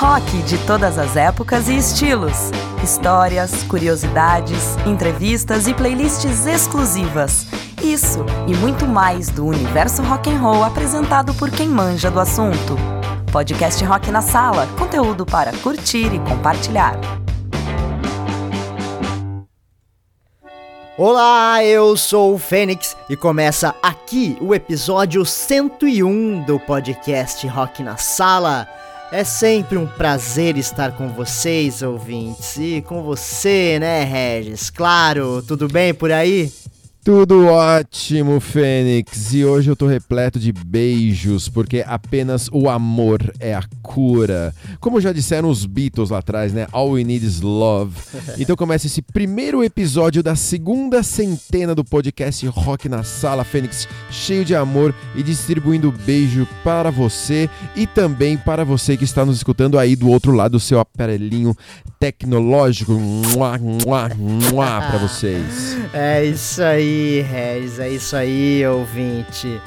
Rock de todas as épocas e estilos. Histórias, curiosidades, entrevistas e playlists exclusivas. Isso e muito mais do universo rock and roll apresentado por quem manja do assunto. Podcast Rock na Sala, conteúdo para curtir e compartilhar. Olá, eu sou o Fênix e começa aqui o episódio 101 do podcast Rock na Sala. É sempre um prazer estar com vocês, ouvintes, e com você, né, Regis? Claro, tudo bem por aí? Tudo ótimo, Fênix. E hoje eu tô repleto de beijos, porque apenas o amor é a cura. Como já disseram os Beatles lá atrás, né? All we need is love. Então começa esse primeiro episódio da segunda centena do podcast Rock na Sala, Fênix, cheio de amor e distribuindo beijo para você e também para você que está nos escutando aí do outro lado do seu aparelhinho tecnológico. Para vocês. É isso aí, Regis, é isso aí, ouvinte.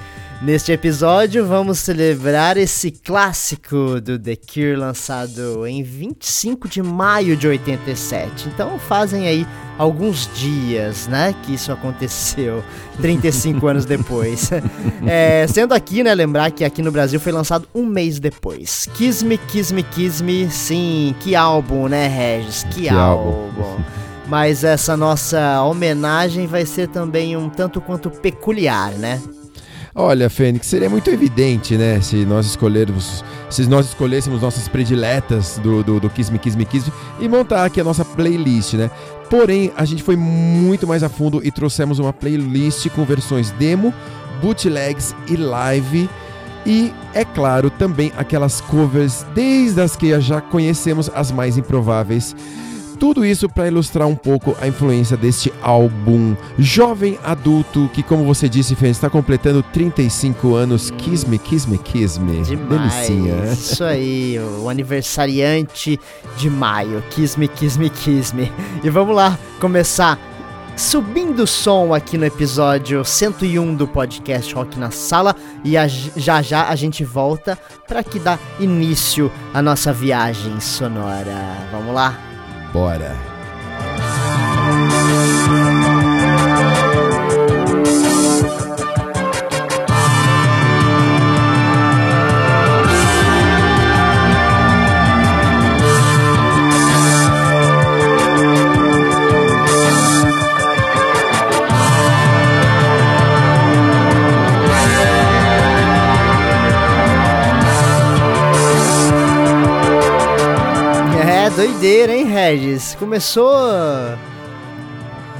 Neste episódio vamos celebrar esse clássico do The Cure lançado em 25 de maio de 87. Então fazem aí alguns dias, né, que isso aconteceu, 35 anos depois. É, sendo aqui, né, lembrar que aqui no Brasil foi lançado um mês depois. Kiss Me, Kiss Me, Kiss Me, sim, que álbum, né, Regis? Que, Que álbum. álbum. Mas essa nossa homenagem vai ser também um tanto quanto peculiar, né? Olha, Fênix, seria muito evidente, né, se nós escolhermos, se nós escolhêssemos nossas prediletas do, do, do Kiss Me, Kiss Me, Kiss Me e montar aqui a nossa playlist, né? Porém, a gente foi muito mais a fundo e trouxemos uma playlist com versões demo, bootlegs e live. E, é claro, também aquelas covers, desde as que já conhecemos, as mais improváveis. Tudo isso para ilustrar um pouco a influência deste álbum jovem adulto que, como você disse, Fê, está completando 35 anos. Kiss me, kiss me, kiss me. Demais. Delicinha. Isso aí, o aniversariante de maio. Kiss me, kiss me, kiss me. E vamos lá começar subindo o som aqui no episódio 101 do podcast Rock na Sala. E a- já já a gente volta para que dá início à nossa viagem sonora. Vamos lá? Bora. É, doideira, hein, Regis? Começou.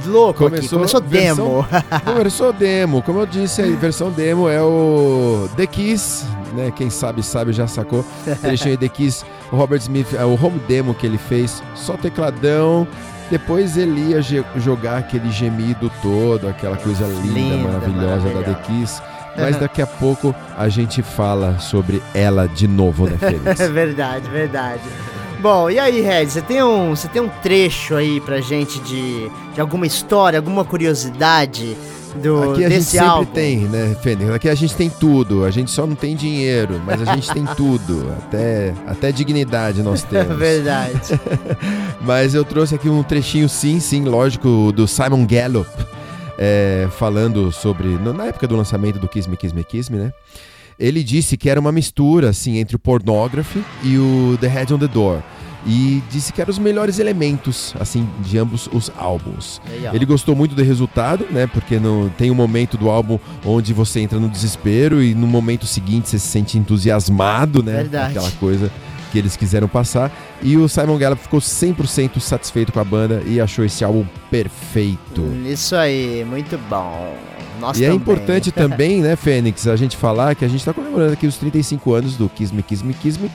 Louco aqui, começou versão- demo. Começou demo. Como eu disse, a versão demo é o The Kiss, né? Quem sabe, sabe, já sacou. Trechinho aí The Kiss, o Robert Smith, é o home demo que ele fez, só tecladão. Depois ele ia jogar aquele gemido todo, aquela coisa linda, Linda, maravilhosa da The. Kiss. Mas daqui a pouco a gente fala sobre ela de novo, né, Félix? É verdade, verdade. Bom, e aí, Red, você tem um, você tem um trecho aí pra gente de, de alguma história, alguma curiosidade do Aqui a gente sempre álbum? tem, né, Fênix? Aqui a gente tem tudo. A gente só não tem dinheiro, mas a gente tem tudo. Até, até dignidade nós É temos. verdade. Mas eu trouxe aqui um trechinho, sim, sim, lógico, do Simon Gallup, é, falando sobre. Na época do lançamento do Kiss Me, Kiss Me, Kiss Me, né? Ele disse que era uma mistura, assim, entre o Pornography e o The Head on the Door. E disse que eram os melhores elementos, assim, de ambos os álbuns. Ó. Ele gostou muito do resultado, né? Porque no, tem um momento do álbum onde você entra no desespero e no momento seguinte você se sente entusiasmado, né? Verdade. Aquela coisa que eles quiseram passar. E o Simon Gallup ficou 100% satisfeito com a banda e achou esse álbum perfeito. Isso aí, muito bom. Nós e é também. importante também, né, Fênix, a gente falar que a gente está comemorando aqui os 35 anos do Kiss Me, Kiss Me, Kiss Me.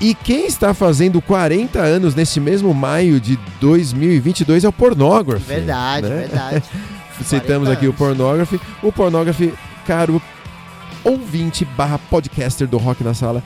E quem está fazendo 40 anos neste mesmo maio de 2022 é o Pornography. Verdade, né? verdade. Citamos 40 aqui o. Pornography. O Pornography, caro ouvinte barra podcaster do Rock na Sala,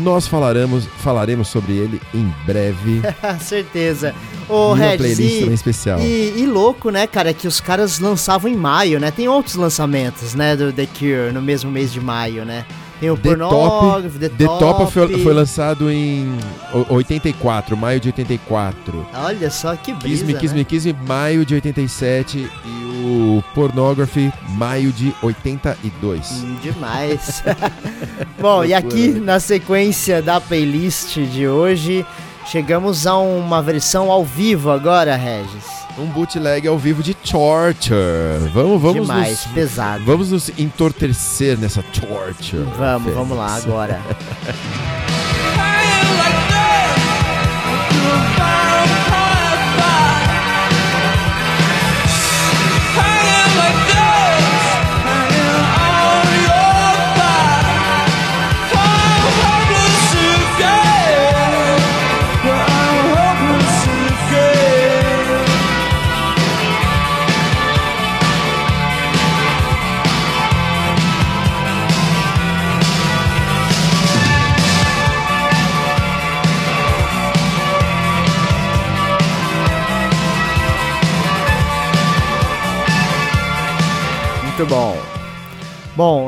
nós falaremos, falaremos sobre ele em breve. Certeza. uma Regis, playlist e- também especial. E, e louco, né, cara, que os caras lançavam em maio, né? Tem outros lançamentos, né, do The Cure no mesmo mês de maio, né? Tem o The Pornography, The, The Top Top. foi, foi lançado em o- 84, maio de 84. Olha só que brisa, Kiss Me, Kiss né? Me, Kiss Me, maio de 87 e o Pornography, maio de 82. Hum, Demais. Bom, e aqui na sequência da playlist de hoje, chegamos a uma versão ao vivo agora, Regis. Um bootleg ao vivo de Torture. Vamos, vamos Demais, nos, pesado. vamos nos entorpecer nessa Torture. Vamos, vamos lá agora.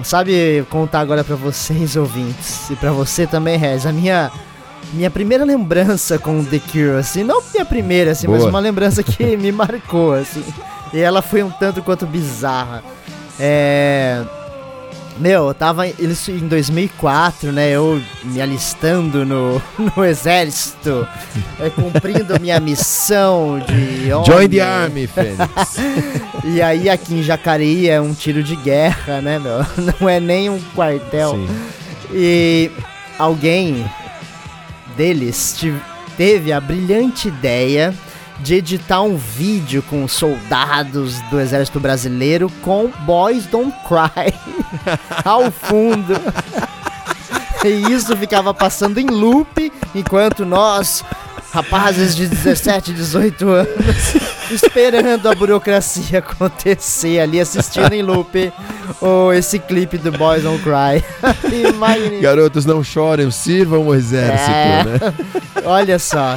Bom, sabe contar agora pra vocês, ouvintes, e pra você também, Rez, a minha minha primeira lembrança com The Cure, assim, não minha primeira, assim, mas Boa. uma lembrança que me marcou, assim. E ela foi um tanto quanto bizarra. É. Meu, eu tava em- isso em 2004, né? Eu me alistando no, no exército, é, cumprindo minha missão de Join the homem. Army, Fênix. E aí aqui em Jacareí é um tiro de guerra, né, meu? Não é nem um quartel. Sim. E alguém deles teve a brilhante ideia de editar um vídeo com soldados do exército brasileiro com Boys Don't Cry ao fundo. E isso ficava passando em loop enquanto nós, rapazes de 17, 18 anos, esperando a burocracia acontecer ali, assistindo em loop o, esse clipe do Boys Don't Cry. Imagine. Garotos, não chorem, sirvam o exército, É. né? Olha só.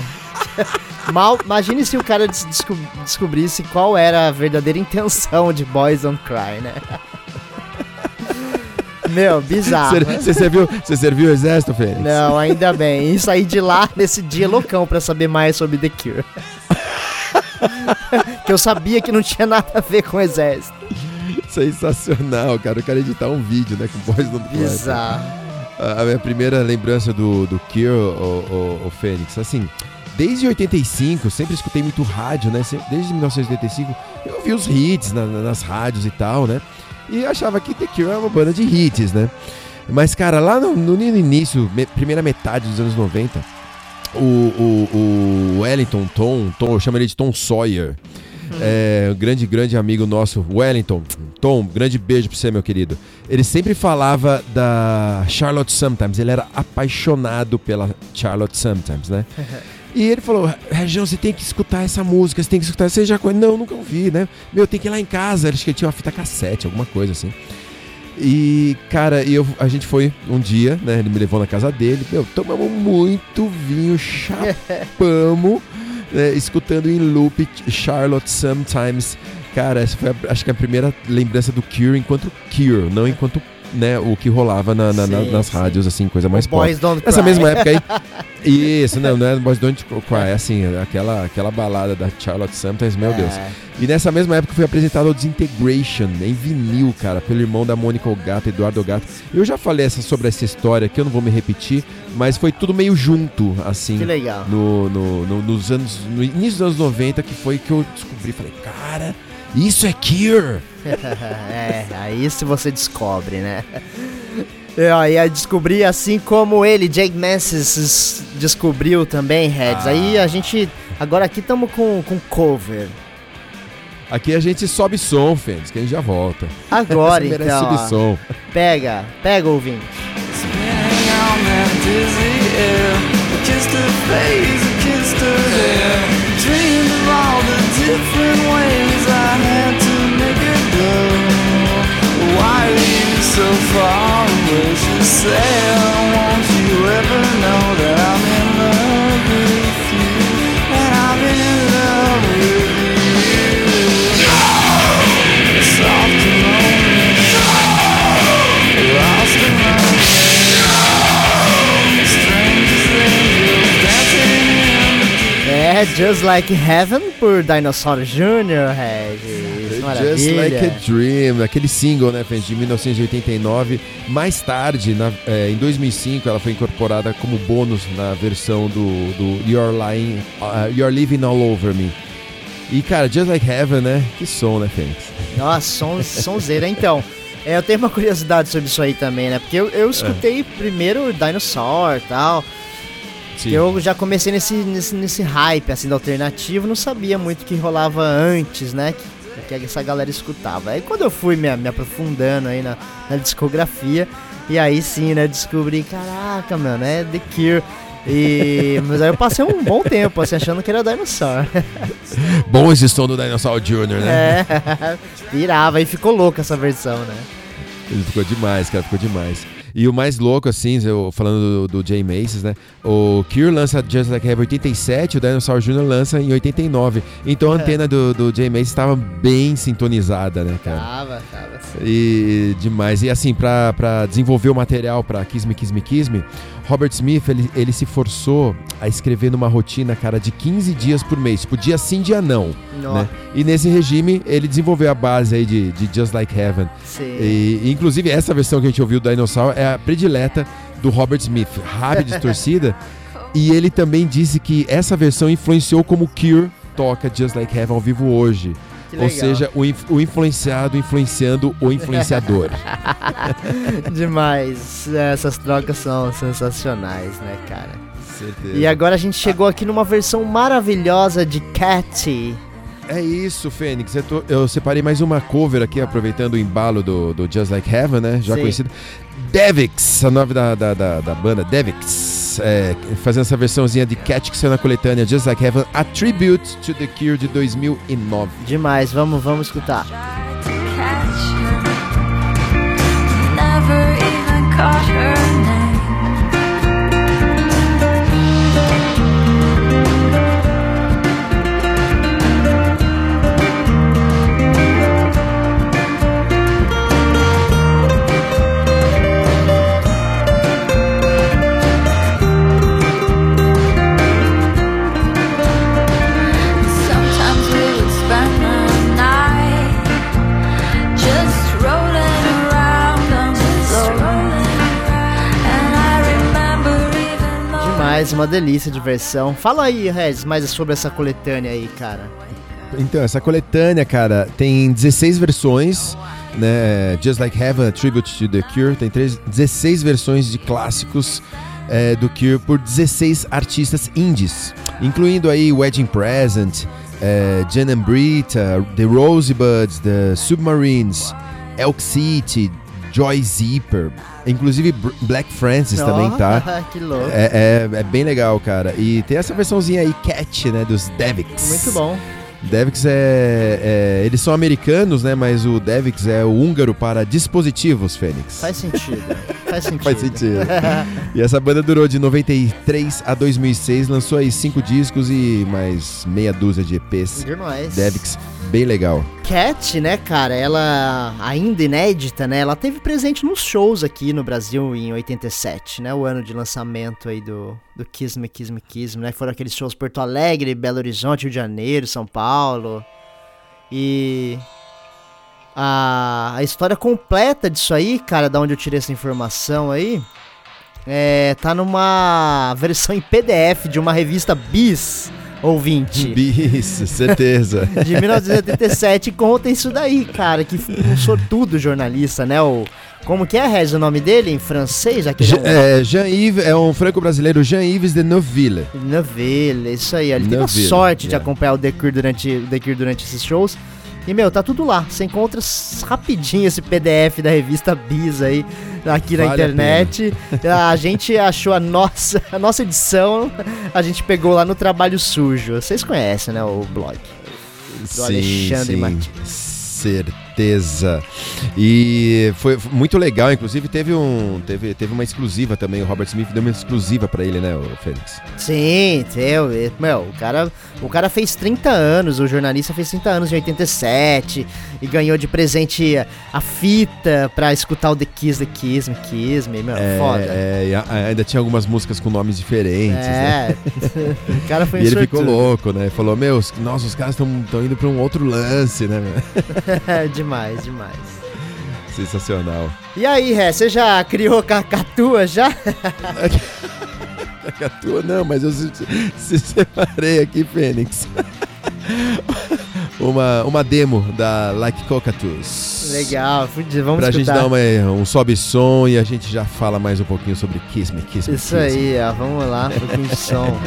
Mal, imagine se o cara des- desco- descobrisse qual era a verdadeira intenção de Boys Don't Cry, né? Meu, bizarro. Você serviu, você serviu o exército, Fênix? Não, ainda bem. E saí de lá nesse dia loucão pra saber mais sobre The Cure. que eu sabia que não tinha nada a ver com o exército. Sensacional, cara. Eu quero editar um vídeo, né? Com voz do Bizarro. A a minha primeira lembrança do, do Cure, o, o, o Fênix, assim, desde 85, eu sempre escutei muito rádio, né? Desde 1985, eu ouvi os hits na- na- nas rádios e tal, né? E achava que The Cure era uma banda de hits, né? Mas, cara, lá no, no início, me- primeira metade dos anos 90, o, o, o Wellington Tom, Tom, eu chamo ele de Tom Sawyer, é, um grande, grande amigo nosso, Wellington. Tom, grande beijo pra você, meu querido. Ele sempre falava da Charlotte Sometimes, ele era apaixonado pela Charlotte Sometimes, né? E ele falou, Região, você tem que escutar essa música, você tem que escutar. Você já conhece? Não, nunca ouvi, né? Meu, tem que ir lá em casa. Acho que ele tinha uma fita cassete, alguma coisa assim. E, cara, eu, a gente foi um dia, né? Ele me levou na casa dele. Meu, tomamos muito vinho, chapamos, né, escutando em loop Charlotte Sometimes. Cara, essa foi, a- acho que a primeira lembrança do Cure enquanto Cure, não enquanto né, o que rolava na- na- na- Sim, nas sim. rádios, assim, coisa mais pop. Boys Don't Cry. Nessa mesma época aí. Isso, não, não é Boys Don't Cry, é assim, aquela, aquela balada da Charlotte Sometimes, meu Deus. É. E nessa mesma época foi apresentado o Disintegration em vinil, cara, pelo irmão da Mônica Ogata, Eduardo Ogata. Eu já falei essa, sobre essa história aqui, eu não vou me repetir, mas foi tudo meio junto, assim. Que legal. No, no, no- nos anos. No início dos anos 90, que foi que eu descobri. Falei, cara, isso é Cure! é, aí se você descobre, né? Aí eu descobri assim como ele, Jake Mansis, descobriu também, Reds. Ah. Aí a gente. Agora aqui estamos com, com cover. Aqui a gente sobe som, Fênix, que a gente já volta. Agora então. subir ó. som. Pega, pega ouvinte. Kissed Why you so far away? She said, won't you ever know that I'm in É, Just Like Heaven por Dinosaur Jr., Regis. Maravilha. Just Like a Dream, aquele single, né, de 1989. Mais tarde, na- é, em 2005, ela foi incorporada como bônus na versão do, do You're, Lying, uh, You're Living All Over Me. E, cara, Just Like Heaven, né? Que som, né, Fênix? Nossa, som, sonzeira. Então, é, eu tenho uma curiosidade sobre isso aí também, né? Porque eu, eu escutei primeiro Dinosaur e tal. Eu já comecei nesse, nesse, nesse hype, assim, do alternativo, não sabia muito o que rolava antes, né? Que, que essa galera escutava. Aí quando eu fui me, me aprofundando aí na, na discografia, e aí sim, né, descobri, caraca, mano, é The Cure. E, mas aí eu passei um bom tempo, assim, achando que era Dinosaur. Bom esse som do Dinosaur Jr., né? É, virava, e ficou louca essa versão, né? Ele ficou demais, cara, ficou demais. E o mais louco, assim, eu, falando do, do Jay Macy's, né? O Cure lança Just Like Heaven em 87, o Dinosaur Jr. lança em 89. Então a É. antena do, do Jay Macy's estava bem sintonizada, né, cara? Tava, tava. sim. E demais. E assim, pra, pra desenvolver o material pra Kiss Me, Kiss Me, Kiss Me, Robert Smith, ele, ele se forçou a escrever numa rotina, cara, de 15 dias por mês. Tipo, dia sim, dia não. Né? E nesse regime, ele desenvolveu a base aí de, de Just Like Heaven. sim. E, inclusive, essa versão que a gente ouviu do Dinosaur é a predileta do Robert Smith, rápida e distorcida. e ele também disse que essa versão influenciou como Cure toca Just Like Heaven ao vivo hoje. Ou seja, o, inf- o influenciado influenciando o influenciador. Demais. Essas trocas são sensacionais, né, cara? Certeza. E agora a gente chegou aqui numa versão maravilhosa de Catty. É isso, Fênix. Eu, tô- eu separei mais uma cover aqui, aproveitando o embalo do, do Just Like Heaven, né? Já Sim. conhecido. Devix, a nova da, da, da, da banda Devix. é, fazendo essa versãozinha de Cat que saiu na coletânea Just Like Heaven, a tribute to The Cure de 2009. Demais, vamos, vamos escutar. Never even caught her Demais, uma delícia de versão. Fala aí, Regis, mais sobre essa coletânea aí, cara. Então, essa coletânea, cara, tem 16 versões, né? Just Like Heaven, a Tribute to The Cure. Tem três- 16 versões de clássicos é, do Cure por 16 artistas indies, incluindo aí Wedding Present, é, Jan and Brita, The Rosebuds, The Submarines, Elk City, Joy Zipper, inclusive Black Francis também, tá? que louco. É, é, é bem legal, cara. E tem essa versãozinha aí, Cat, né, dos Devix. Muito bom. Devix é, é- Eles são americanos, né? Mas o Devix é o húngaro para dispositivos, Fênix. Faz sentido. Faz sentido. Faz sentido. e essa banda durou de 93 a 2006, lançou aí cinco discos e mais meia dúzia de EPs. Demais. Devix, bem legal. Cat, né, cara, ela ainda inédita, né? Ela teve presente nos shows aqui no Brasil em 87, né? O ano de lançamento aí do, do Kiss Me, Kiss Me, Kiss Me, né? Foram aqueles shows Porto Alegre, Belo Horizonte, Rio de Janeiro, São Paulo. E a, a história completa disso aí, cara, da onde eu tirei essa informação aí, é, tá numa versão em PDF de uma revista Bis, ouvinte. Isso, certeza. de 1987 conta isso daí, cara, que foi um sortudo jornalista, né? O, como que é, Rez, o nome dele em francês? Aquele Je- é, Jean-Yves é um franco-brasileiro, Jean-Yves de Neuville. Neuville, isso aí. Ele teve a sorte de yeah. acompanhar o The Cure durante, The Cure durante esses shows. E, meu, tá tudo lá. Você encontra rapidinho esse PDF da revista Bis aí, aqui na Vale a internet. A, gente achou a nossa, a nossa edição, a gente pegou lá no Trabalho Sujo. Vocês conhecem, né, o blog. Do Alexandre Martins. Certeza. E foi muito legal, inclusive teve um teve, teve uma exclusiva também, o Robert Smith deu uma exclusiva pra ele, né, o Félix? Sim, teu, meu, o cara, o cara fez 30 anos, o jornalista fez 30 anos em 87, e ganhou de presente a, fita pra escutar o The Kiss, The Kiss Me, Kiss Me, meu, É, foda. é, e a- ainda tinha algumas músicas com nomes diferentes, né? É, o cara foi E ele ficou louco, né? Falou, meu, os- nossa, os caras estão indo pra um outro lance, né? demais, demais. Sensacional. E aí, Ré, você já criou cacatua já? A tua não, mas eu se, se separei aqui, Fênix. uma, uma demo da Like Cockatoos. Legal, vamos Pra gente escutar. dar uma, um sobe som e a gente já fala mais um pouquinho sobre Kiss Me, Kiss Me, Isso Kiss Me. aí, ó, vamos lá, um pouquinho de som.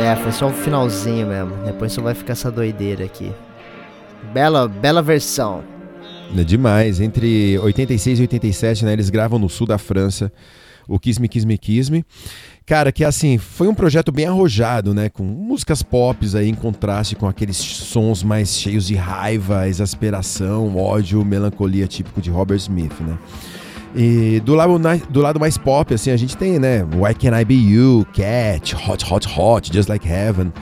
É, foi só o finalzinho mesmo. Depois só vai ficar essa doideira aqui. Bela, bela versão. É demais. Entre 86 e 87, né? Eles gravam no sul da França o Kiss Me, Kiss Me, Kiss Me. Cara, que assim, foi um projeto bem arrojado, né? Com músicas pop aí em contraste com aqueles sons mais cheios de raiva, exasperação, ódio, melancolia típico de Robert Smith, né? E do lado, do lado mais pop, assim, a gente tem, né? Why Can I Be You, Cat, Hot, Hot, Hot, Just Like Heaven.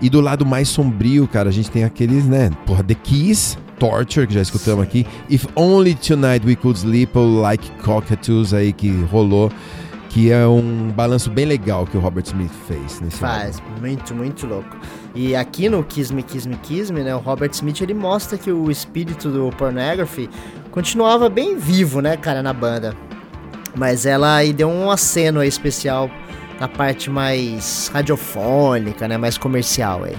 E do lado mais sombrio, cara, a gente tem aqueles, né? Porra, The Keys, Torture, que já escutamos aqui. If Only Tonight We Could Sleep, Like Cockatoos aí que rolou. Que é um balanço bem legal que o Robert Smith fez nesse Faz, muito, muito louco. E aqui no Kiss Me, Kiss Me, Kiss Me, né, o Robert Smith, ele mostra que o espírito do Pornography continuava bem vivo, né, cara, na banda. Mas ela aí deu um aceno especial na parte mais radiofônica, né, mais comercial aí.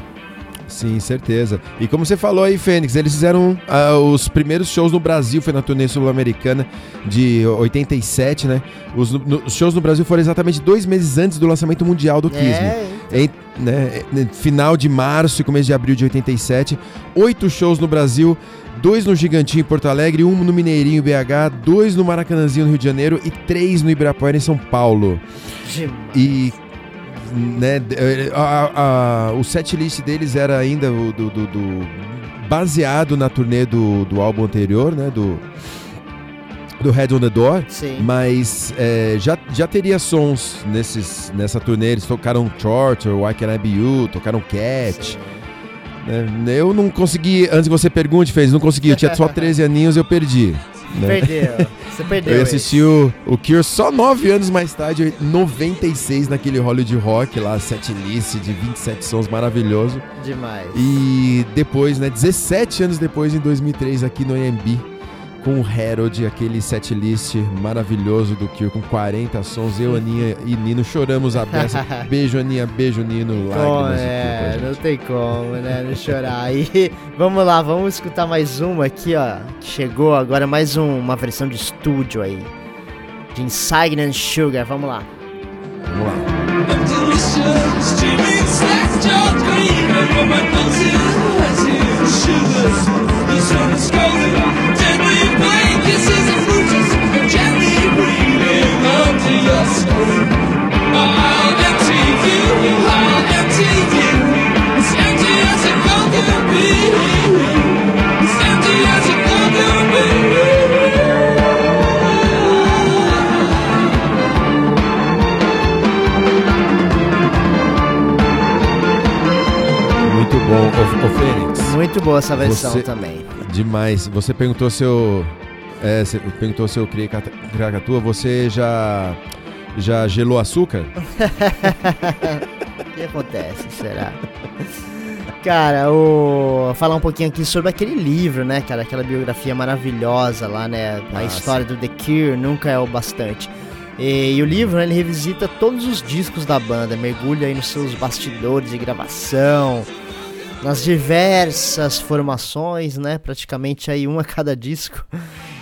Sim, certeza. E como você falou aí, Fênix, eles fizeram ah, os primeiros shows no Brasil, foi na turnê sul-americana de 87, né? Os, no- os shows no Brasil foram exatamente dois meses antes do lançamento mundial do Kiss. É, Em, né, final de março e começo de abril de 87. Oito shows no Brasil, dois no Gigantinho em Porto Alegre, um no Mineirinho em BH, dois no Maracanãzinho no Rio de Janeiro e três no Ibirapuera em São Paulo. demais. E né, eh, a- a- o set list deles era ainda do, do- do- baseado na turnê do, do álbum anterior, né? Do, do Head on the Door. Sim. Mas eh, já, já teria sons nesses, nessa turnê. Eles tocaram Torture, Why Can I Be You, tocaram Cat. Né? Eu não consegui, antes que você pergunte, fez, não consegui. Eu tinha só 13 aninhos eu perdi. né? Perdeu. Você perdeu. Eu assistir o, o Cure só nove anos mais tarde, em 96, naquele Hollywood Rock lá, setlist de 27 sons maravilhoso. Demais. E depois, né, 17 anos depois, em 2003, aqui no AMB, com o Harold, aquele setlist maravilhoso do Cure, com 40 sons. Eu, Aninha e Nino choramos a beça. beijo, Aninha, beijo, Nino. Lágrimas é, não tem como, né? Não chorar. Aí, vamos lá, vamos escutar mais uma aqui, ó. Chegou agora mais um- uma versão de estúdio aí. De and Sugar, vamos lá. Vamos lá. Muito bom. Ô, ô Fênix. Muito boa essa versão Você- também. Demais. Você perguntou se eu. É, você perguntou se eu criei cracatua. Você já. Já gelou açúcar? O que acontece, será? Cara, o... falar um pouquinho aqui sobre aquele livro, né, cara? Aquela biografia maravilhosa lá, né? A Nossa. história do The Cure nunca é o bastante. E, e o livro, né, ele revisita todos os discos da banda, mergulha aí nos seus bastidores de gravação, nas diversas formações, né? Praticamente aí uma a cada disco.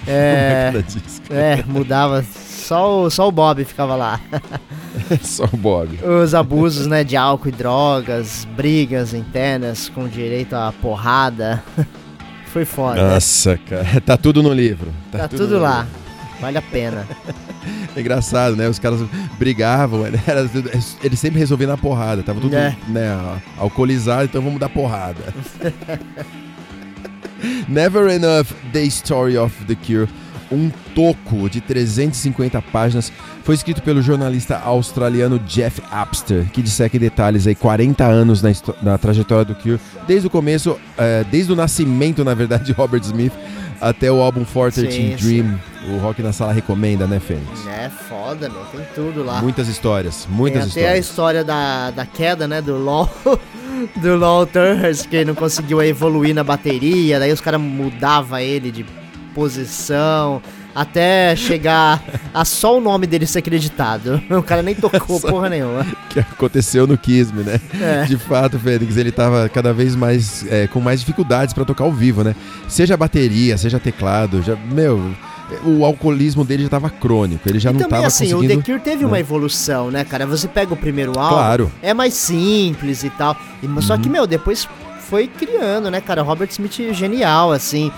É, disco. é mudava. Só o, só o Bob ficava lá. Só o Bob. Os abusos, né, de álcool e drogas, brigas internas com direito à porrada. Foi foda. Nossa, cara. Tá tudo no livro. tá tudo no lá. livro. Vale a pena. É engraçado, né? Os caras brigavam, era- eles sempre resolviam na porrada. Tava tudo É. né, alcoolizado, então vamos dar porrada. Never Enough, The Story of the Cure. um toco de 350 páginas, foi escrito pelo jornalista australiano Jeff Apster, que disseca em detalhes aí 40 anos na, na trajetória do Cure, desde o começo, eh, desde o nascimento, na verdade, de Robert Smith, até o álbum 413 Sim, Dream. O Rock na Sala recomenda, né, Fênix? É foda, meu. Tem tudo lá. Muitas histórias, Tem muitas até a histórias. história da, da queda, né, do LoL. do LoL Turns, que ele não conseguiu evoluir na bateria. Daí os caras mudavam ele de posição. Até chegar a só o nome dele ser acreditado. O cara nem tocou porra nenhuma. que aconteceu no Kisme, né? É. De fato, Fênix, ele tava cada vez mais é, com mais dificuldades pra tocar ao vivo, né? Seja bateria, seja teclado, já, meu, o alcoolismo dele já tava crônico, ele já e não também tava assim, o conseguindo... The Cure teve uma evolução, né, cara? Você pega o primeiro álbum, Claro. é mais simples e tal. E- Só Uhum. que, meu, depois foi criando, né, cara? Robert Smith é genial, assim.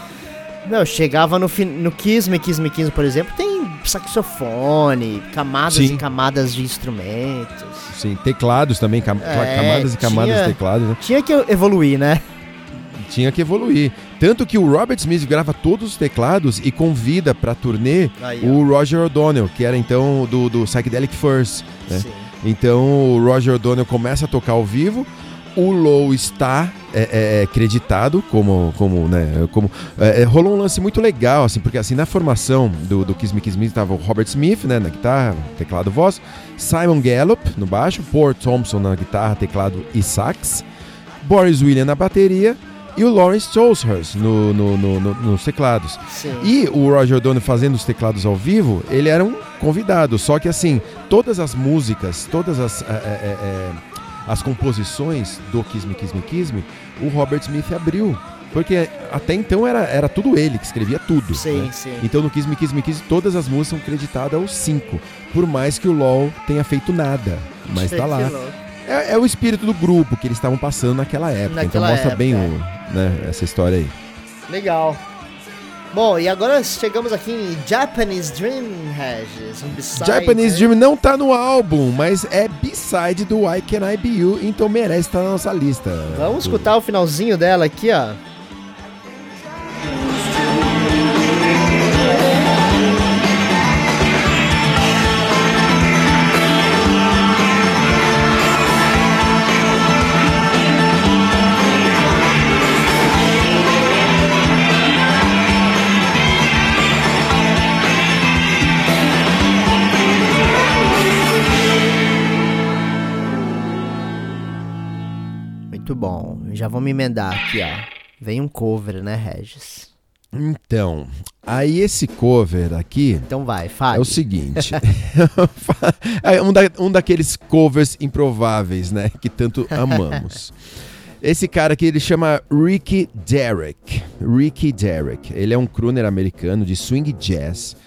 Meu, chegava no, no Kiss Me, Kiss Me, Kiss Me, por exemplo, tem saxofone, camadas Sim. e camadas de instrumentos. Sim, teclados também, cam- É, camadas e camadas tinha- de teclado, né? Tinha que evoluir, né? Tinha que evoluir. Tanto que o Robert Smith grava todos os teclados e convida pra turnê Aí, o Roger O'Donnell, que era então do, do Psychedelic Furs, né? Então o Roger O'Donnell começa a tocar ao vivo. O Low está é, é, creditado como, como, né, como é, é, rolou um lance muito legal, assim, porque assim na formação do, do Kiss Me Kiss Me estava o Robert Smith, né, na guitarra, teclado, voz, Simon Gallup no baixo, Paul Thompson na guitarra, teclado e sax, Boris William na bateria e o Lawrence Tolhurst no, no, no- no- nos teclados. Sim. E o Roger O'Donnell fazendo os teclados ao vivo, ele era um convidado. Só que assim, todas as músicas, todas as, é, é, as composições do Kiss Me, Kiss Me, Kiss Me, o Robert Smith abriu. Porque até então era, era tudo ele que escrevia tudo. Sim, né? sim. Então no Kiss Me, Kiss Me, Kiss todas as músicas são creditadas aos cinco. Por mais que o LOL tenha feito nada. Mas tá lá. É, é o espírito do grupo que eles estavam passando naquela época. Naquela então mostra época, bem é. o, né, essa história aí. Legal. Bom, e agora chegamos aqui em Japanese Dream, Regis. Um Japanese? Dream não tá no álbum, mas é B-side do Why Can I Be You, então merece estar na nossa lista. Vamos escutar o finalzinho dela aqui, ó. Já vamos emendar aqui, ó. Vem um cover, né, Regis? Então, aí esse cover aqui Então vai, fale. é o seguinte. é um, da- um daqueles covers improváveis, né? Que tanto amamos. Esse cara aqui, ele chama Ricky Derrick. Ricky Derrick. Ele é um crooner americano de swing jazz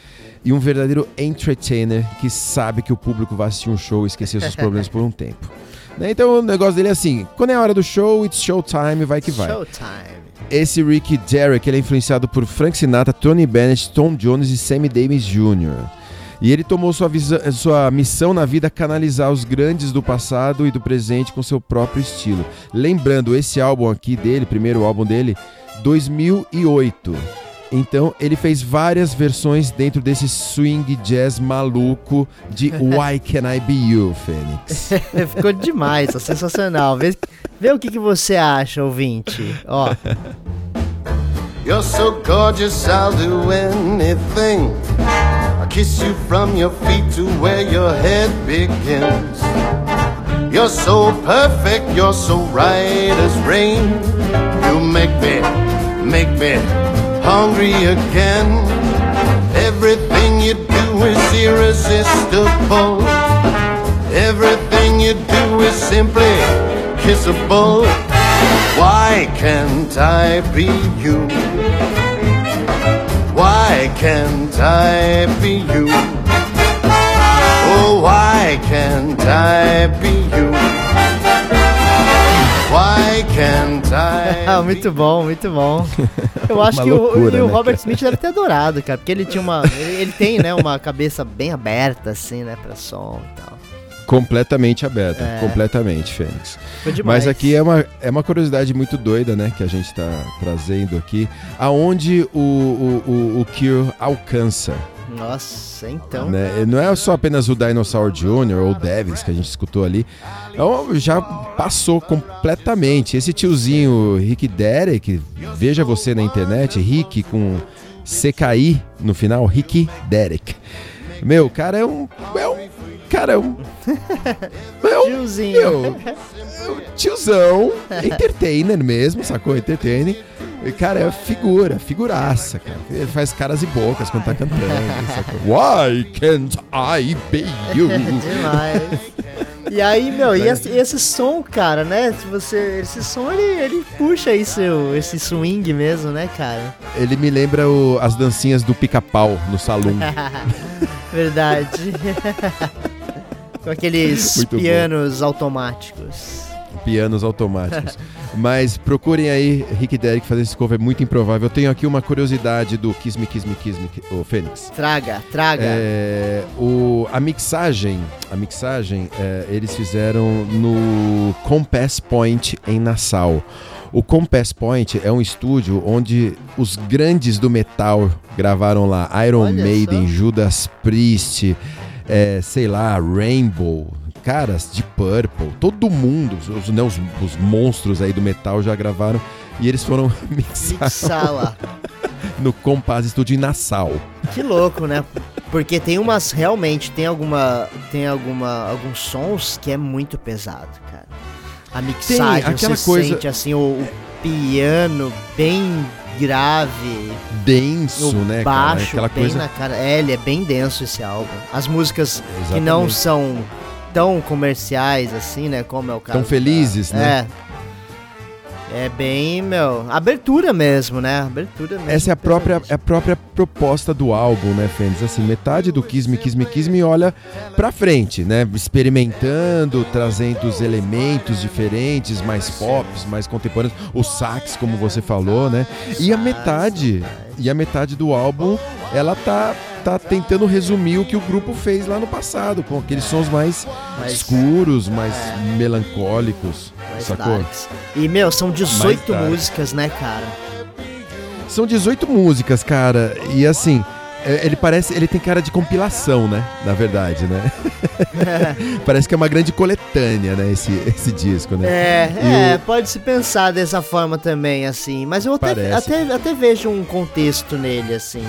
e um verdadeiro entertainer que sabe que o público vai assistir um show e esquecer seus problemas por um tempo. Né? Então o negócio dele é assim: quando é a hora do show, it's showtime, vai que vai. Showtime. Esse Ricky Derrick ele é influenciado por Frank Sinatra, Tony Bennett, Tom Jones e Sammy Davis Jr. E ele tomou sua, sua missão na vida canalizar os grandes do passado e do presente com seu próprio estilo. Lembrando, esse álbum aqui dele, primeiro álbum dele, 2008. Então ele fez várias versões dentro desse swing jazz maluco de Why Can I Be You, Fênix. Ficou demais, tá sensacional. Vê, vê o que, que você acha, ouvinte. Ó, You're so gorgeous, I'll do anything. I'll kiss you from your feet to where your head begins. You're so perfect, you're so right as rain. You make me, make me hungry again. Everything you do is irresistible. Everything you do is simply kissable. Why can't I be you? Why can't I be you? Oh, why can't I be you? Why can't I? Ah, muito bom, muito bom. Eu acho Uma que o, loucura, e o né, Robert cara? Smith deve ter adorado, cara, porque ele tinha uma. Ele, ele tem, né, uma cabeça bem aberta, assim, né, pra som e tal. Completamente aberta, completamente, Fênix. Mas aqui é uma, é uma curiosidade muito doida, né, que a gente tá trazendo aqui. Aonde o, o, o, o Cure alcança, Nossa, então. né? Não é só apenas o Dinosaur Jr. ou o Davis que a gente escutou ali. Então, já passou completamente. Esse tiozinho Rick Derek, veja você na internet, Rick com CKI no final, Rick Derek. Meu, o cara é um. É um cara, é um. É um Tiozinho. meu, é um tiozão, entertainer mesmo, sacou? Entertainer. E, cara, é figura, figuraça, cara. Ele faz caras e bocas quando tá cantando? Why can't I be you? Demais. E aí, meu, e esse, esse som, cara, né? Se você, esse som, ele, ele puxa aí seu, esse swing mesmo, né, cara? Ele me lembra o- as dancinhas do pica-pau no salão. Verdade. Com aqueles Muito bom. pianos automáticos. pianos automáticos. Mas procurem aí Rick Derek fazer esse cover muito improvável. Eu tenho aqui uma curiosidade do Kiss Me, Kiss Me, Kiss Me, o Fênix. Traga, traga. É, o, a mixagem, a mixagem é, eles fizeram no Compass Point em Nassau. O Compass Point é um estúdio onde os grandes do metal gravaram lá. Iron Olha Maiden, só. Judas Priest, é, sei lá, Rainbow, caras de Purple, todo mundo, os, né, os, os monstros aí do metal já gravaram e eles foram mixar Mixar lá. no Compass Studio em Nassau. Que louco, né? Porque tem umas, realmente, tem alguma, tem alguma, alguns sons que é muito pesado, cara. A mixagem, aquela você coisa- sente, assim, o, o piano bem grave, Denso, né, cara? baixo Aquela bem coisa na cara. É, ele é bem denso esse álbum. As músicas que não Exatamente. são tão comerciais, assim, né, como é o caso Tão felizes, da- né? É. É bem, meu, abertura mesmo, né? Abertura mesmo. Essa é a própria, é a própria proposta do álbum, né, Fênix? Assim, metade do Kiss Me, Kiss Me, Kiss Me olha pra frente, né? Experimentando, trazendo os elementos diferentes, mais pop, mais contemporâneos. O sax, como você falou, né? E a metade, e a metade do álbum, ela tá, tá tentando resumir o que o grupo fez lá no passado, com aqueles sons mais, escuros, mais melancólicos, Mais sacou? darks. E, meu, são 18 dark. músicas, né, cara? São 18 músicas, cara, e assim, é, ele parece, ele tem cara de compilação, né? Na verdade, né? parece que é uma grande coletânea, né? Esse, esse disco, né? É, E é, pode se pensar dessa forma também, assim. Mas eu até, até, até vejo um contexto nele, assim.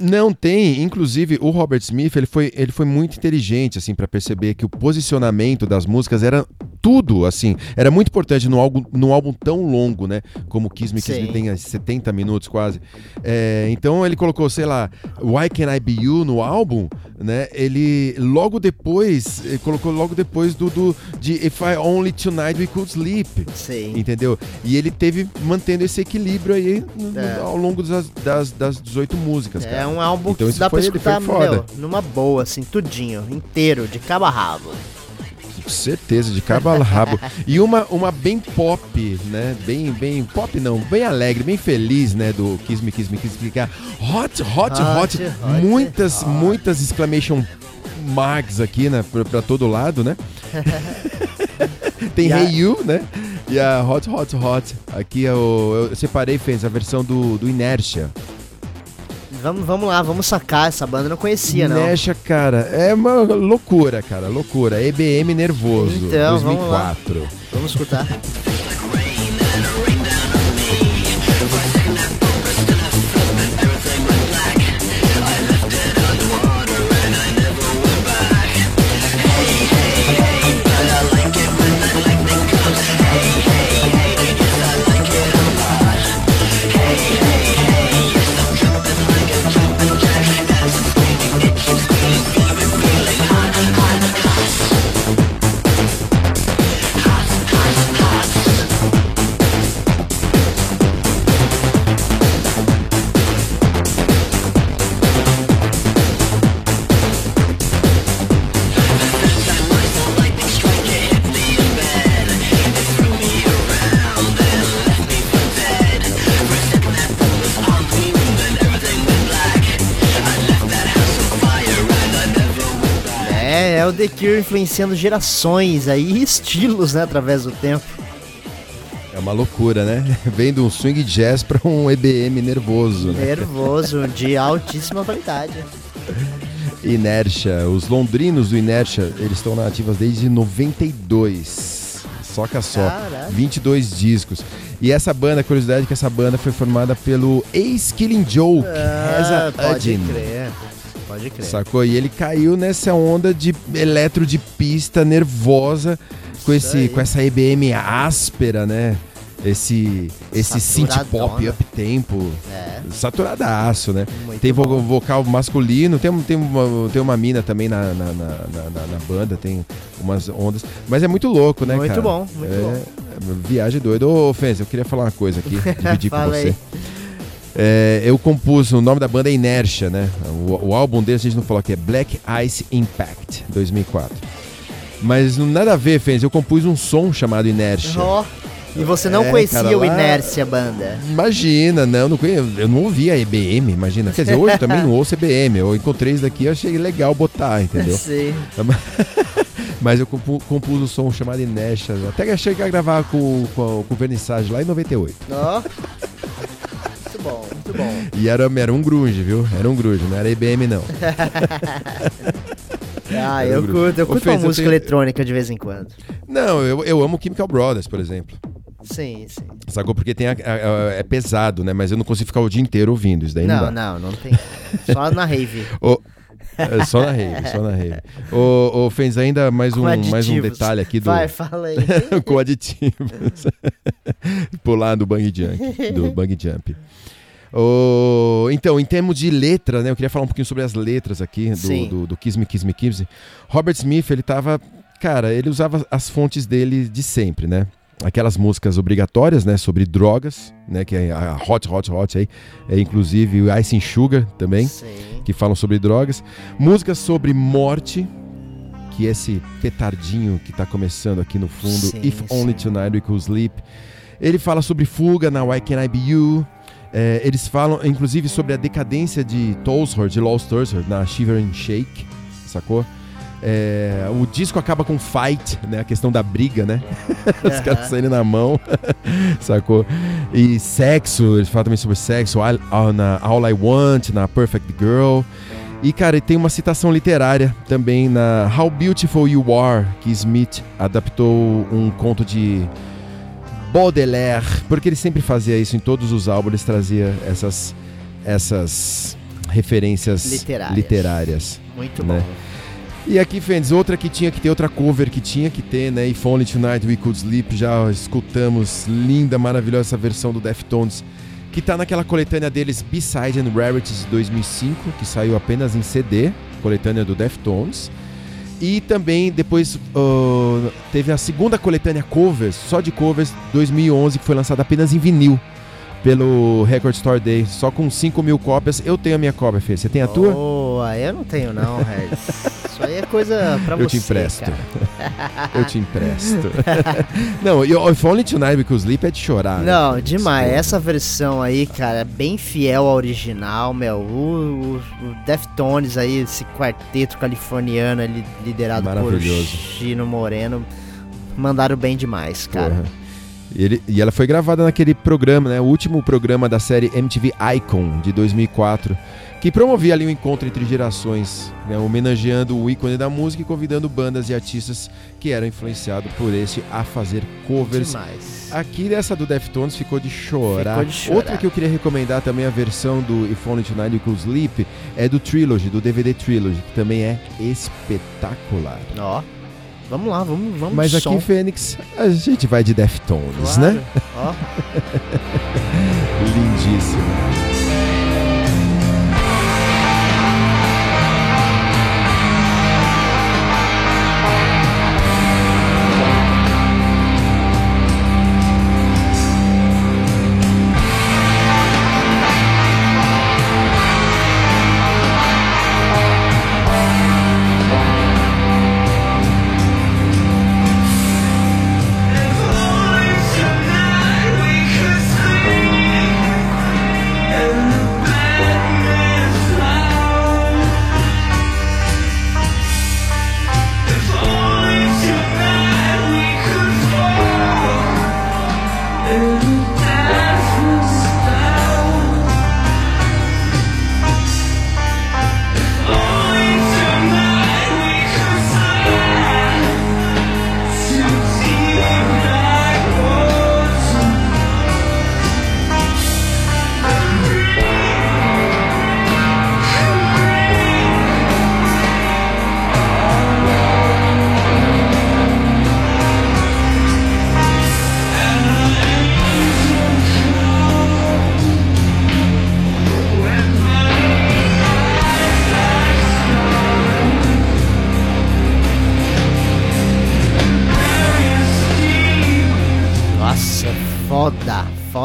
Não tem, inclusive o Robert Smith, ele foi, ele foi muito inteligente assim para perceber que o posicionamento das músicas era tudo, assim, era muito importante no álbum, num álbum tão longo, né? Como Kiss Me, Kiss Me tem 70 minutos quase. É, então ele colocou, sei lá, Why Can I Be You no álbum, né? Ele logo depois, ele colocou logo depois do, do de If I Only Tonight We Could Sleep. Sim. Entendeu? E ele teve mantendo esse equilíbrio aí no- no- É. ao longo das, das, das 18 músicas. É cara. Um álbum Então que isso dá pra ele escutar, foda. meu, numa boa, assim, tudinho, inteiro, de cabo a rabo. Com certeza, de cabo a rabo. E uma, uma bem pop, né? Bem, bem pop não, bem alegre, bem feliz, né? Do Kiss Me, Kiss Me, Kiss Me. é Hot, hot, hot. Hot, hot, muitas, muitas exclamation marks aqui, né? Pra, pra todo lado, né? Tem a- Hey You, né? E a Hot, Hot, Hot. Aqui é o, eu separei, fez a versão do, do Inertia. Vamos, vamos lá, vamos sacar essa banda, eu não conhecia, não. Inertia, cara, é uma loucura, cara, loucura. EBM nervoso, Então, vamos lá. 2004. Vamos escutar. Cure influenciando gerações aí, e estilos, né, através do tempo. É uma loucura, né? Vem de um swing jazz pra um EBM nervoso, né? Nervoso, de altíssima qualidade. Inertia. Os londrinos do Inertia, eles estão na ativas desde 92. Soca só. Caralho. 22 discos. E essa banda, curiosidade é que essa banda foi formada pelo ex-Killing Joke, Ah, Reza crer. Pode crer. Sacou? E ele caiu nessa onda de eletro de pista nervosa com, Isso esse, aí. com essa EBM áspera, né? Esse, esse synth pop up tempo É, saturadaço, né? muito tem vo- vocal masculino, tem, tem, uma, tem uma mina também na, na, na, na- na- banda, tem umas ondas. Mas é muito louco, né, Muito cara? bom, muito é, bom. viagem doida. Ô, Fenz, eu queria falar uma coisa aqui, dividir com você. aí. É, eu compus, o nome da banda é Inertia, né? O, o álbum deles a gente não falou aqui, é Black Ice Impact, 2004. Mas não nada a ver, Fenz, eu compus um som chamado Inertia. Ó, e você não É, conhecia cara, o Inércia Banda? Imagina, não, não conheço, eu não ouvia EBM, imagina. Quer dizer, hoje eu também não ouço EBM. Eu encontrei isso daqui e achei legal botar, entendeu? Sim. Mas eu compu- compus o som chamado Inertia. Até que achei que ia gravar com, com, com o Vernissage lá em 98. Ó. Muito bom. E era, era um grunge, viu? Era um grunge, não era EBM não. Ah, eu curto, eu Ô, curto Fez, uma eu música tenho- eletrônica de vez em quando. Não, eu, eu amo Chemical Brothers, por exemplo. Sim, sim. Sacou? Porque tem a- a- a- é pesado, né? Mas eu não consigo ficar o dia inteiro ouvindo. Isso daí não, Não, dá. não, não tem. Só na rave. Ô, é só na rave, só na rave. Ô, ô Fens, ainda mais um, Com mais um aditivos. detalhe aqui do. Vai, fala aí. com aditivos. Pular do bang jump. Do bang jump. Ô, então, em termos de letra, né? Eu queria falar um pouquinho sobre as letras aqui do, do, do Kiss Me, Kiss Me, Kiss Me. Robert Smith, ele tava. Cara, ele usava as fontes dele de sempre, né? Aquelas músicas obrigatórias, né? Sobre drogas, né? Que é a Hot, Hot, Hot aí. É inclusive o Ice and Sugar também Sim. que falam sobre drogas, músicas sobre morte, que é esse petardinho que tá começando aqui no fundo, Sim, If Only sim. Tonight We Could Sleep. Ele fala sobre fuga na Why Can I Be You. É, eles falam, inclusive, sobre a decadência de Tolstoy, de Lost Tolstoy, na Shiver and Shake, sacou? É, o disco acaba com fight, né? A questão da briga, né? Os caras saindo na mão, sacou? E sexo, eles falam também sobre sexo, All, all- na All I Want, na Perfect Girl. E, cara, tem uma citação literária também na How Beautiful You Are, que Smith adaptou um conto de Baudelaire, porque ele sempre fazia isso em todos os álbuns, ele trazia essas, essas referências Literárias. literárias. Muito Né? bom. E aqui, Fendes, outra que tinha que ter, outra cover que tinha que ter, né? If Only Tonight We Could Sleep, já escutamos, linda, maravilhosa essa versão do Deftones, que tá naquela coletânea deles B-Side and Rarities de 2005, que saiu apenas em CD, coletânea do Deftones. E também depois uh, teve a segunda coletânea covers, só de covers, 2011, que foi lançada apenas em vinil pelo Record Store Day, só com 5 mil cópias. Eu tenho a minha cópia, Fê. Você tem a tua? Aí eu não tenho não, Regis. Isso aí é coisa pra Eu você, te empresto. Eu te empresto. não, e o If Only Tonight Could Sleep é de chorar. né? Não, demais. Essa versão aí, cara, é bem fiel ao original, meu. O, o, o Deftones aí, esse quarteto californiano ali, liderado por. Chino Moreno, mandaram bem demais, cara. Porra. E, ele- e ela foi gravada naquele programa, né? O último programa da série MTV Icon de 2004, que promovia ali um encontro entre gerações, né? homenageando o ícone da música e convidando bandas e artistas que eram influenciados por este a fazer covers Demais. Aqui dessa do Deftones ficou de chorar. Ficou de chorar. Outra que eu queria recomendar também, a versão do If Only Tonight You Could Sleep, é do Trilogy, do DVD Trilogy, que também é espetacular. Ó, vamos lá, vamos, vamos Mas aqui, som. Fênix, a gente vai de Deftones, Claro. né? Ó, Lindíssimo.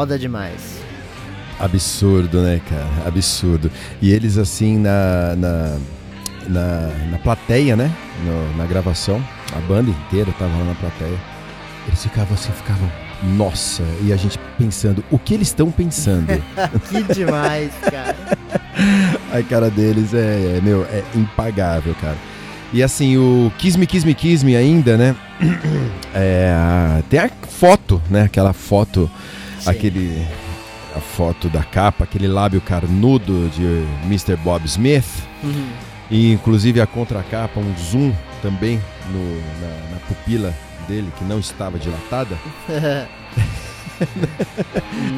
Foda, demais. Absurdo, né, cara? Absurdo. E eles, assim, na, na, na, na plateia, né? No- na gravação, a banda inteira tava lá na plateia. Eles ficavam assim, ficavam, nossa. E a gente pensando, o que eles estão pensando? Que demais, cara. a cara deles é, é, meu, é impagável, cara. E assim, o Kiss Me, Kiss Me, Kiss Me ainda, né? É, a- tem a foto, né? Aquela foto, Sim. aquele... A foto da capa, aquele lábio carnudo de Mr. Bob Smith. Uhum. E inclusive a contracapa, um zoom também no- na, na pupila dele, que não estava dilatada.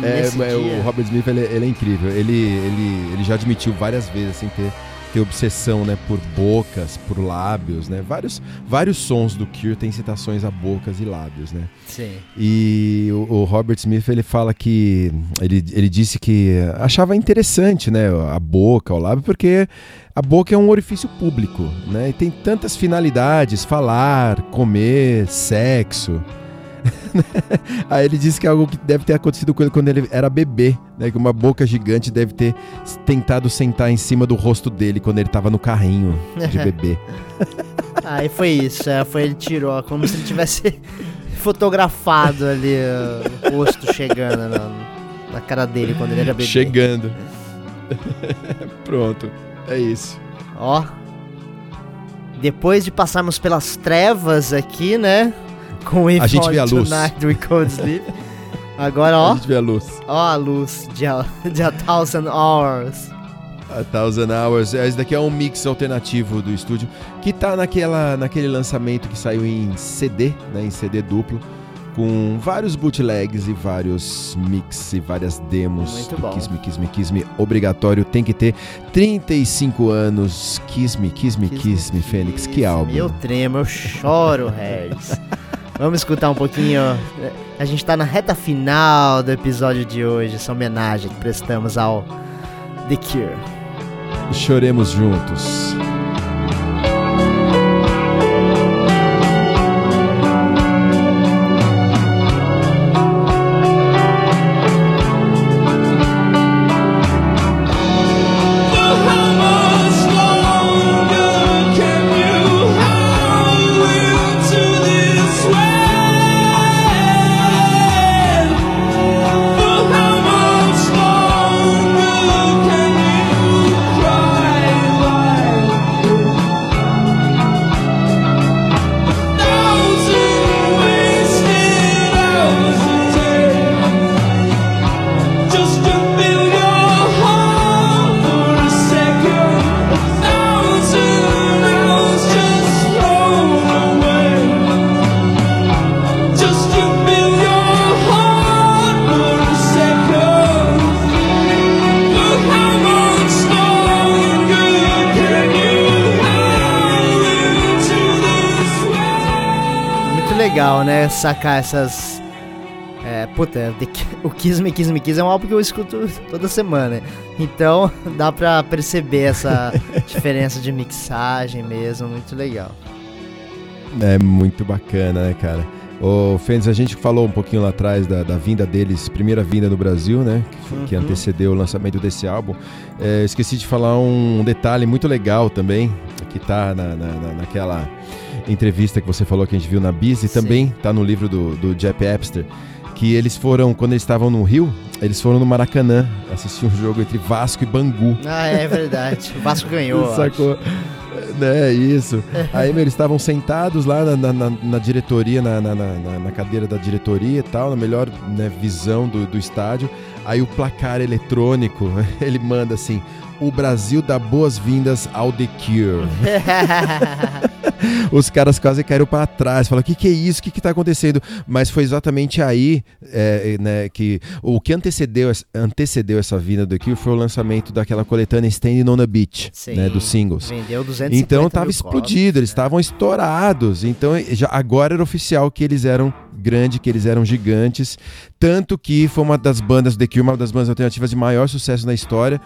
É, o. Robert Smith ele, ele é incrível. Ele, ele, ele já admitiu várias vezes assim, ter, ter obsessão né, por bocas, por lábios. Né? Vários, vários sons do Cure têm citações a bocas e lábios. Né? Sim. E o, o Robert Smith ele fala que ele, ele disse que achava interessante né, a boca, o lábio, porque a boca é um orifício público, né? E tem tantas finalidades: falar, comer, sexo. Aí ele disse que é algo que deve ter acontecido com ele quando ele era bebê, né? Que uma boca gigante deve ter tentado sentar em cima do rosto dele quando ele tava no carrinho de bebê. Aí foi isso, é, foi ele tirou, como se ele tivesse fotografado ali uh, o rosto chegando na, na cara dele quando ele era bebê. Chegando. Pronto, é isso. Ó. Depois de passarmos pelas trevas aqui, né? Com If A gente vê a luz. Tonight We Cold Sleep. Agora, A ó, gente vê a luz. ó a luz de a, de a Thousand Hours. A Thousand Hours. Esse daqui é um mix alternativo do estúdio que tá naquela, naquele lançamento que saiu em CD, né, em CD duplo, com vários bootlegs e vários mix e várias demos Muito do bom. Kiss Me, Kiss Me, Kiss Me. Obrigatório, tem que ter 35 anos. Kiss Me, Kiss Me, Kiss, Me, Fênix. Que álbum. Eu tremo, eu choro, Harris. Vamos escutar um pouquinho. A gente tá na reta final do episódio de hoje, essa homenagem que prestamos ao The Cure. Choremos juntos. Sacar essas. É, puta, o Kiss Me, Kiss Me, Kiss é um álbum que eu escuto toda semana. Então dá pra perceber essa diferença de mixagem mesmo. Muito legal. É muito bacana, né, cara? Ô, Fênix, a gente falou um pouquinho lá atrás da, da vinda deles, primeira vinda no Brasil, né? Que, foi- que Uhum. antecedeu o lançamento desse álbum. É, esqueci de falar um detalhe muito legal também, que tá na, na- na- naquela entrevista que você falou que a gente viu na Biz e Sim. também tá no livro do, do Jeff Epster, que eles foram, quando eles estavam no Rio, eles foram no Maracanã assistir um jogo entre Vasco e Bangu. Ah, é verdade. O Vasco ganhou. Sacou? Né, isso. Aí, meu, eles estavam sentados lá na, na- na- diretoria, na, na- na- na cadeira da diretoria e tal, na melhor né, visão do, do estádio. Aí o placar eletrônico, ele manda assim: o Brasil dá boas-vindas ao The Cure. Os caras quase caíram para trás, falaram: o que, que é isso? O que, que tá acontecendo? Mas foi exatamente aí é, né, que o que antecedeu, antecedeu essa vinda do The Cure foi o lançamento daquela coletânea Standing on the Beach, Sim. né, dos singles. Vendeu 250 Então tava explodido, eles estavam estourados. Então já, agora era oficial que eles eram grandes, que eles eram gigantes. Tanto que foi uma das bandas, The Cure, uma das bandas alternativas de maior sucesso na história.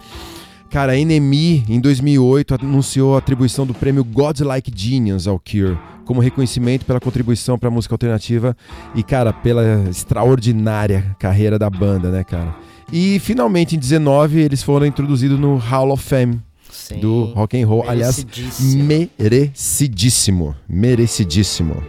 Cara, a NME, em 2008, anunciou a atribuição do prêmio Godlike Genius ao Cure, como reconhecimento pela contribuição para a música alternativa e, cara, pela extraordinária carreira da banda, né, cara? E, finalmente, em 19, eles foram introduzidos no Hall of Fame Sim. do rock and roll. Aliás, Merecidíssimo. merecidíssimo.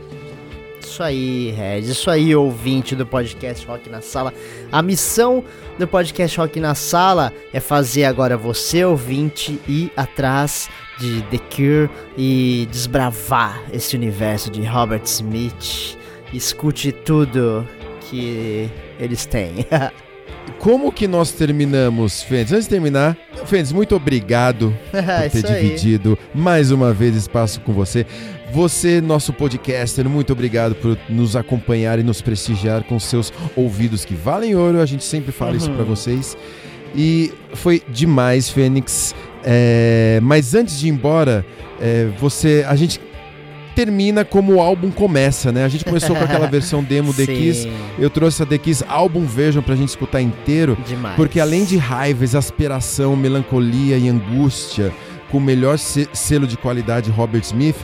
Isso aí, Regis. Isso aí, ouvinte do podcast Rock na Sala. A missão do podcast Rock na Sala é fazer agora você, ouvinte, ir atrás de The Cure e desbravar esse universo de Robert Smith. Escute tudo que eles têm. Como que nós terminamos, Fênix? Antes de terminar, Fênix, muito obrigado por ter É Isso aí. dividido mais uma vez espaço com você. Você, nosso podcaster, muito obrigado por nos acompanhar e nos prestigiar com seus ouvidos que valem ouro. A gente sempre fala isso Uhum. pra vocês. E foi demais, Fênix. É, mas antes de ir embora, é, você, a gente termina como o álbum começa, né? A gente começou com aquela versão demo The Kiss. Eu trouxe a The Kiss álbum version pra gente escutar inteiro. Demais. Porque além de raiva, exasperação, melancolia e angústia, com o melhor se- selo de qualidade Robert Smith,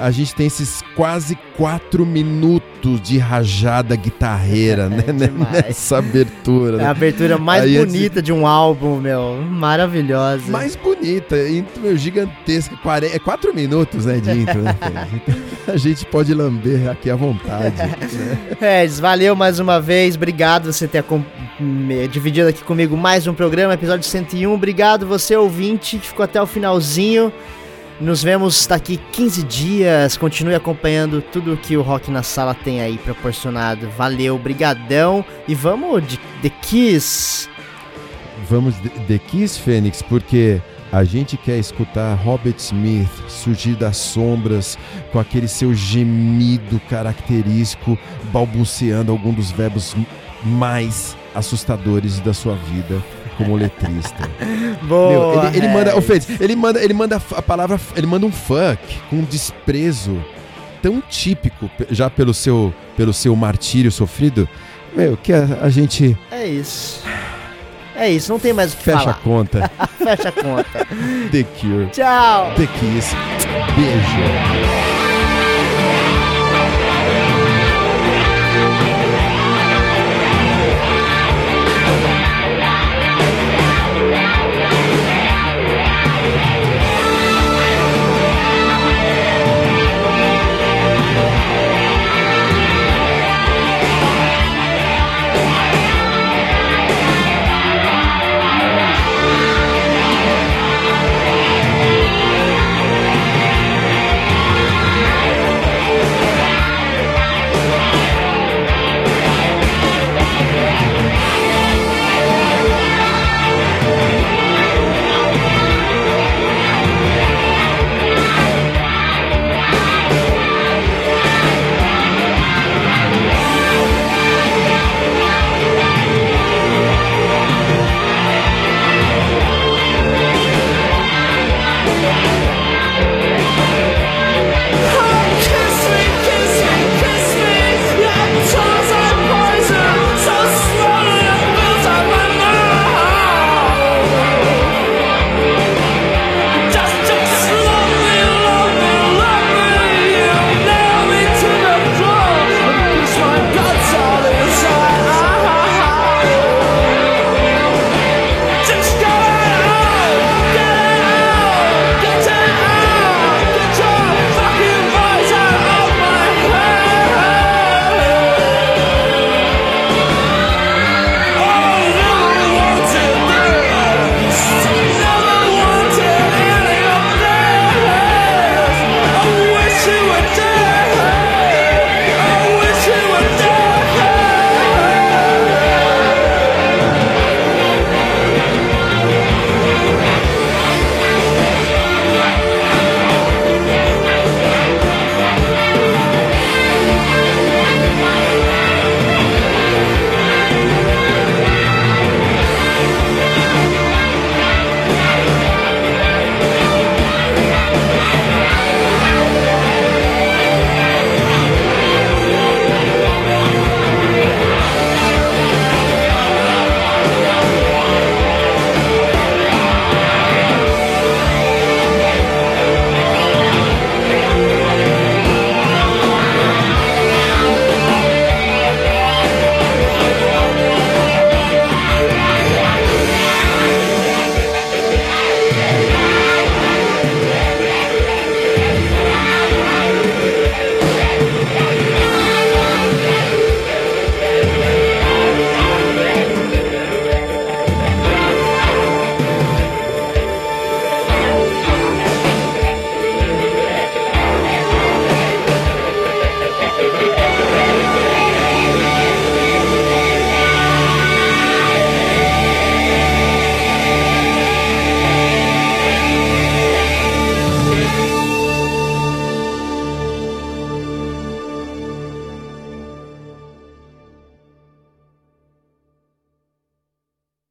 a gente tem esses quase quatro minutos de rajada guitarreira, né? Demais. Nessa abertura. É a né? abertura mais Aí antes- bonita de um álbum, meu. Maravilhosa. Mais bonita, meu, gigantesca. quare- É quatro minutos, né, de intro, né? Então, a gente pode lamber aqui à vontade. né? Regis, valeu mais uma vez. Obrigado você ter acom- dividido aqui comigo mais um programa, episódio 101. Obrigado você, ouvinte, que ficou até o finalzinho. Nos vemos daqui 15 dias. Continue acompanhando tudo que o Rock na Sala tem aí proporcionado. Valeu, brigadão. E vamos de The Kiss. Vamos de- The Kiss Fênix, porque a gente quer escutar Robert Smith surgir das sombras com aquele seu gemido característico, balbuciando algum dos verbos mais assustadores da sua vida como letrista. Meu, Boa, ele, ele manda. Fênix, ele manda, ele manda a palavra, ele manda um fuck com um desprezo tão típico já pelo seu, pelo seu martírio sofrido. Meu, que a, a gente É isso. É isso, não tem mais o que fecha a falar. conta. Fecha a conta. The Cure. Tchau. The Kiss. Beijo.